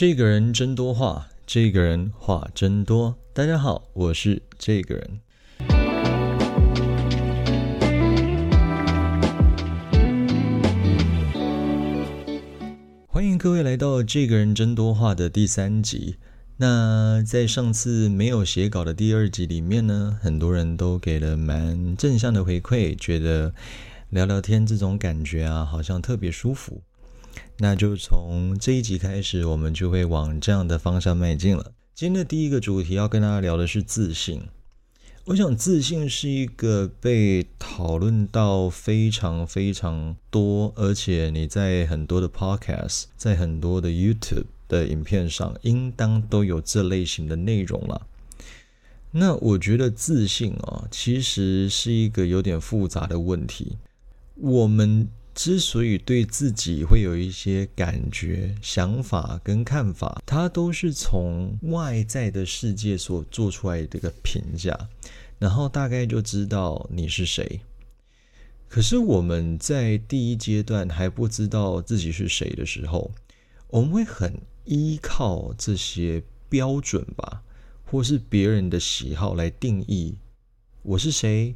这个人真多话，这个人话真多。大家好，我是这个人。欢迎各位来到《这个人真多话》的第三集。那在上次没有写稿的第二集里面呢，很多人都给了蛮正向的回馈，觉得聊聊天这种感觉啊，好像特别舒服。那就从这一集开始，我们就会往这样的方向迈进了。今天的第一个主题要跟大家聊的是自信。我想，自信是一个被讨论到非常非常多，而且你在很多的 podcast，在很多的 YouTube 的影片上，应当都有这类型的内容了。那我觉得自信啊，其实是一个有点复杂的问题。我们之所以对自己会有一些感觉、想法跟看法，它都是从外在的世界所做出来的一个评价，然后大概就知道你是谁。可是我们在第一阶段还不知道自己是谁的时候，我们会很依靠这些标准吧，或是别人的喜好来定义我是谁，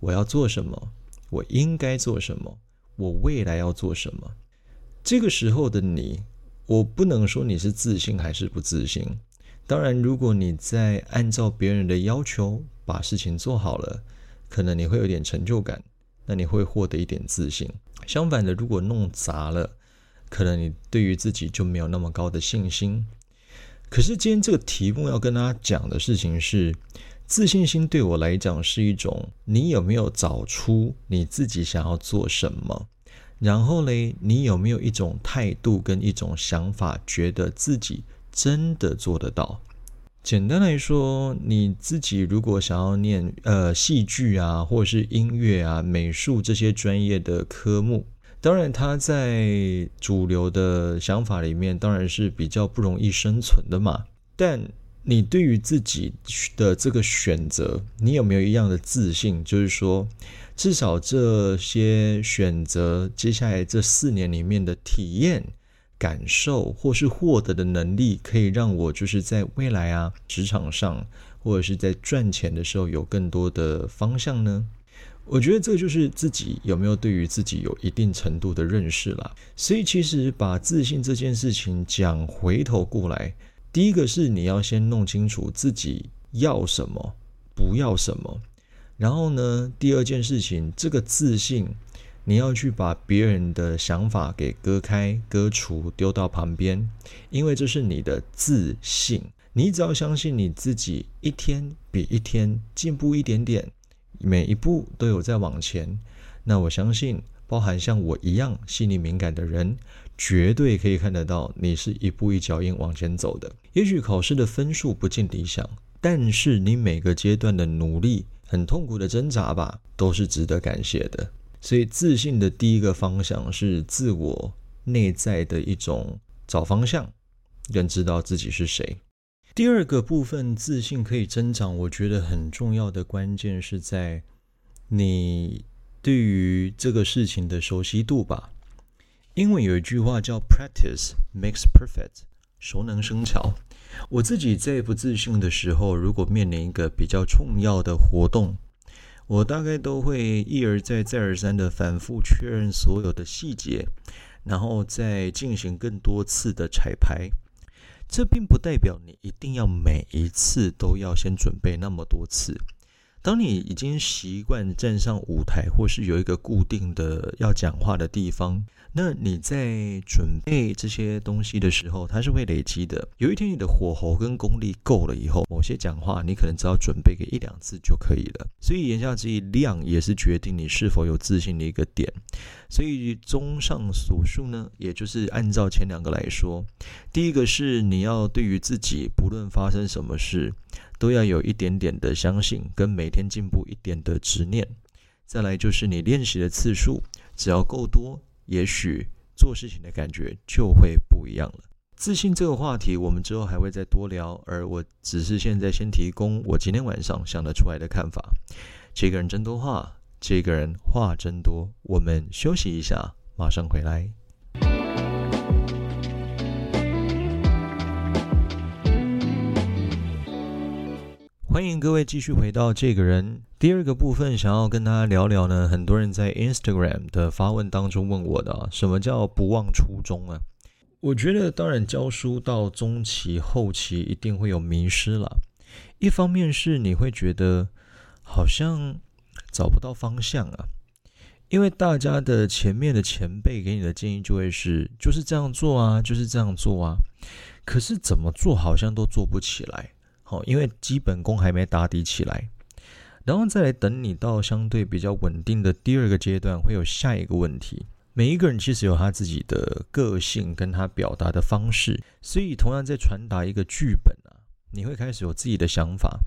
我要做什么，我应该做什么。我未来要做什么？这个时候的你，我不能说你是自信还是不自信。当然，如果你在按照别人的要求把事情做好了，可能你会有点成就感，那你会获得一点自信。相反的，如果弄砸了，可能你对于自己就没有那么高的信心。可是今天这个题目要跟大家讲的事情是。自信心对我来讲是一种，你有没有找出你自己想要做什么？然后嘞，你有没有一种态度跟一种想法，觉得自己真的做得到？简单来说，你自己如果想要念呃戏剧啊，或者是音乐啊、美术这些专业的科目，当然它在主流的想法里面，当然是比较不容易生存的嘛。但你对于自己的这个选择，你有没有一样的自信？就是说，至少这些选择，接下来这四年里面的体验、感受，或是获得的能力，可以让我就是在未来啊，职场上或者是在赚钱的时候有更多的方向呢？我觉得这就是自己有没有对于自己有一定程度的认识了。所以，其实把自信这件事情讲回头过来。第一个是你要先弄清楚自己要什么，不要什么。然后呢，第二件事情，这个自信，你要去把别人的想法给割开、割除、丢到旁边，因为这是你的自信。你只要相信你自己，一天比一天进步一点点，每一步都有在往前。那我相信，包含像我一样细腻敏感的人。绝对可以看得到，你是一步一脚印往前走的。也许考试的分数不尽理想，但是你每个阶段的努力、很痛苦的挣扎吧，都是值得感谢的。所以，自信的第一个方向是自我内在的一种找方向，更知道自己是谁。第二个部分，自信可以增长，我觉得很重要的关键是在你对于这个事情的熟悉度吧。英文有一句话叫 “practice makes perfect”，熟能生巧。我自己在不自信的时候，如果面临一个比较重要的活动，我大概都会一而再、再而三的反复确认所有的细节，然后再进行更多次的彩排。这并不代表你一定要每一次都要先准备那么多次。当你已经习惯站上舞台，或是有一个固定的要讲话的地方。那你在准备这些东西的时候，它是会累积的。有一天你的火候跟功力够了以后，某些讲话你可能只要准备个一两次就可以了。所以言下之意，量也是决定你是否有自信的一个点。所以综上所述呢，也就是按照前两个来说，第一个是你要对于自己不论发生什么事，都要有一点点的相信，跟每天进步一点的执念。再来就是你练习的次数，只要够多。也许做事情的感觉就会不一样了。自信这个话题，我们之后还会再多聊。而我只是现在先提供我今天晚上想得出来的看法。这个人真多话，这个人话真多。我们休息一下，马上回来。欢迎各位继续回到这个人第二个部分，想要跟大家聊聊呢。很多人在 Instagram 的发问当中问我的啊，什么叫不忘初衷啊？我觉得当然教书到中期后期一定会有迷失了。一方面是你会觉得好像找不到方向啊，因为大家的前面的前辈给你的建议就会是就是这样做啊，就是这样做啊，可是怎么做好像都做不起来。因为基本功还没打底起来，然后再来等你到相对比较稳定的第二个阶段，会有下一个问题。每一个人其实有他自己的个性跟他表达的方式，所以同样在传达一个剧本啊，你会开始有自己的想法。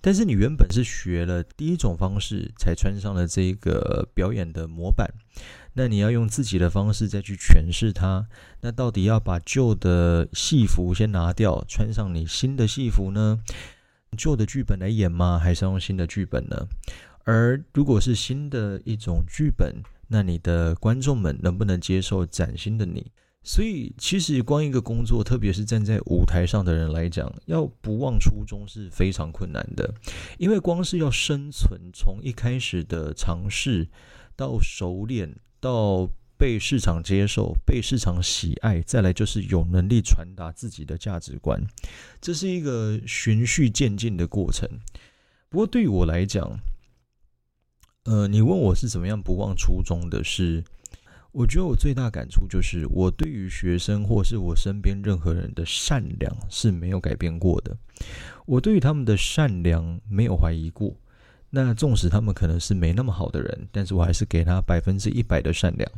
但是你原本是学了第一种方式，才穿上了这个表演的模板。那你要用自己的方式再去诠释它。那到底要把旧的戏服先拿掉，穿上你新的戏服呢？旧的剧本来演吗？还是用新的剧本呢？而如果是新的一种剧本，那你的观众们能不能接受崭新的你？所以，其实光一个工作，特别是站在舞台上的人来讲，要不忘初衷是非常困难的，因为光是要生存，从一开始的尝试到熟练。到被市场接受、被市场喜爱，再来就是有能力传达自己的价值观，这是一个循序渐进的过程。不过对于我来讲，呃，你问我是怎么样不忘初衷的，是我觉得我最大感触就是，我对于学生或是我身边任何人的善良是没有改变过的，我对于他们的善良没有怀疑过。那纵使他们可能是没那么好的人，但是我还是给他百分之一百的善良，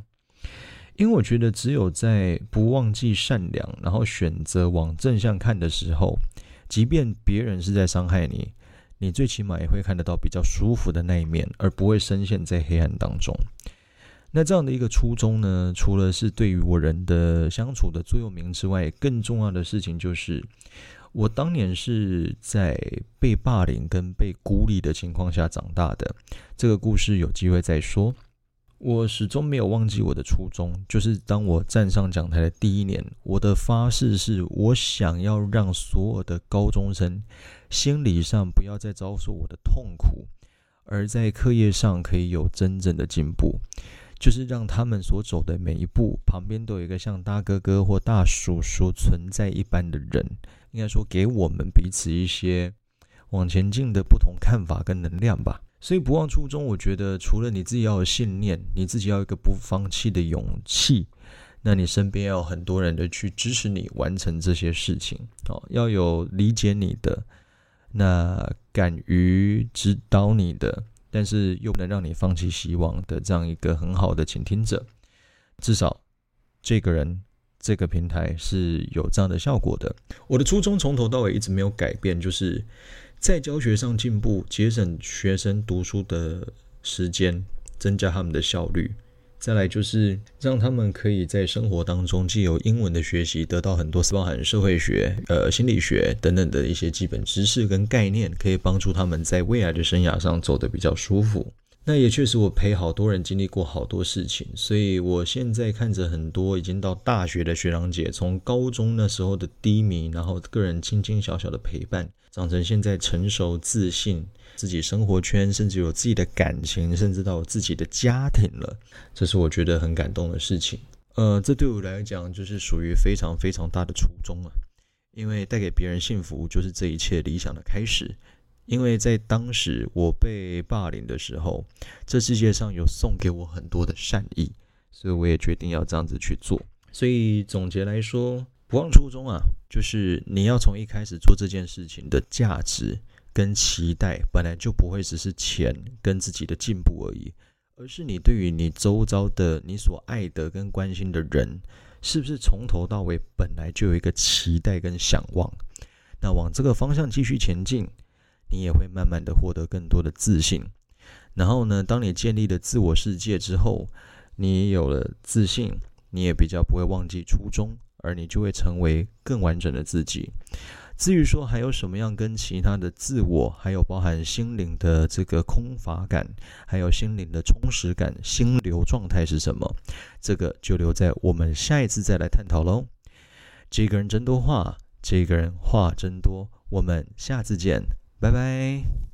因为我觉得只有在不忘记善良，然后选择往正向看的时候，即便别人是在伤害你，你最起码也会看得到比较舒服的那一面，而不会深陷在黑暗当中。那这样的一个初衷呢，除了是对于我人的相处的座右铭之外，更重要的事情就是。我当年是在被霸凌跟被孤立的情况下长大的，这个故事有机会再说。我始终没有忘记我的初衷，就是当我站上讲台的第一年，我的发誓是我想要让所有的高中生心理上不要再遭受我的痛苦，而在课业上可以有真正的进步。就是让他们所走的每一步旁边都有一个像大哥哥或大叔叔存在一般的人，应该说给我们彼此一些往前进的不同看法跟能量吧。所以不忘初衷，我觉得除了你自己要有信念，你自己要有一个不放弃的勇气，那你身边要有很多人的去支持你完成这些事情哦，要有理解你的，那敢于指导你的。但是又不能让你放弃希望的这样一个很好的倾听者，至少这个人这个平台是有这样的效果的。我的初衷从头到尾一直没有改变，就是在教学上进步，节省学生读书的时间，增加他们的效率。再来就是让他们可以在生活当中，既有英文的学习，得到很多包含社会学、呃心理学等等的一些基本知识跟概念，可以帮助他们在未来的生涯上走得比较舒服。那也确实，我陪好多人经历过好多事情，所以我现在看着很多已经到大学的学长姐，从高中那时候的低迷，然后个人轻轻小小的陪伴，长成现在成熟自信。自己生活圈，甚至有自己的感情，甚至到自己的家庭了，这是我觉得很感动的事情。呃，这对我来讲就是属于非常非常大的初衷啊，因为带给别人幸福就是这一切理想的开始。因为在当时我被霸凌的时候，这世界上有送给我很多的善意，所以我也决定要这样子去做。所以总结来说，不忘初衷啊，就是你要从一开始做这件事情的价值。跟期待本来就不会只是钱跟自己的进步而已，而是你对于你周遭的你所爱的跟关心的人，是不是从头到尾本来就有一个期待跟想望？那往这个方向继续前进，你也会慢慢的获得更多的自信。然后呢，当你建立了自我世界之后，你有了自信，你也比较不会忘记初衷，而你就会成为更完整的自己。至于说还有什么样跟其他的自我，还有包含心灵的这个空乏感，还有心灵的充实感，心流状态是什么？这个就留在我们下一次再来探讨喽。这个人真多话，这个人话真多，我们下次见，拜拜。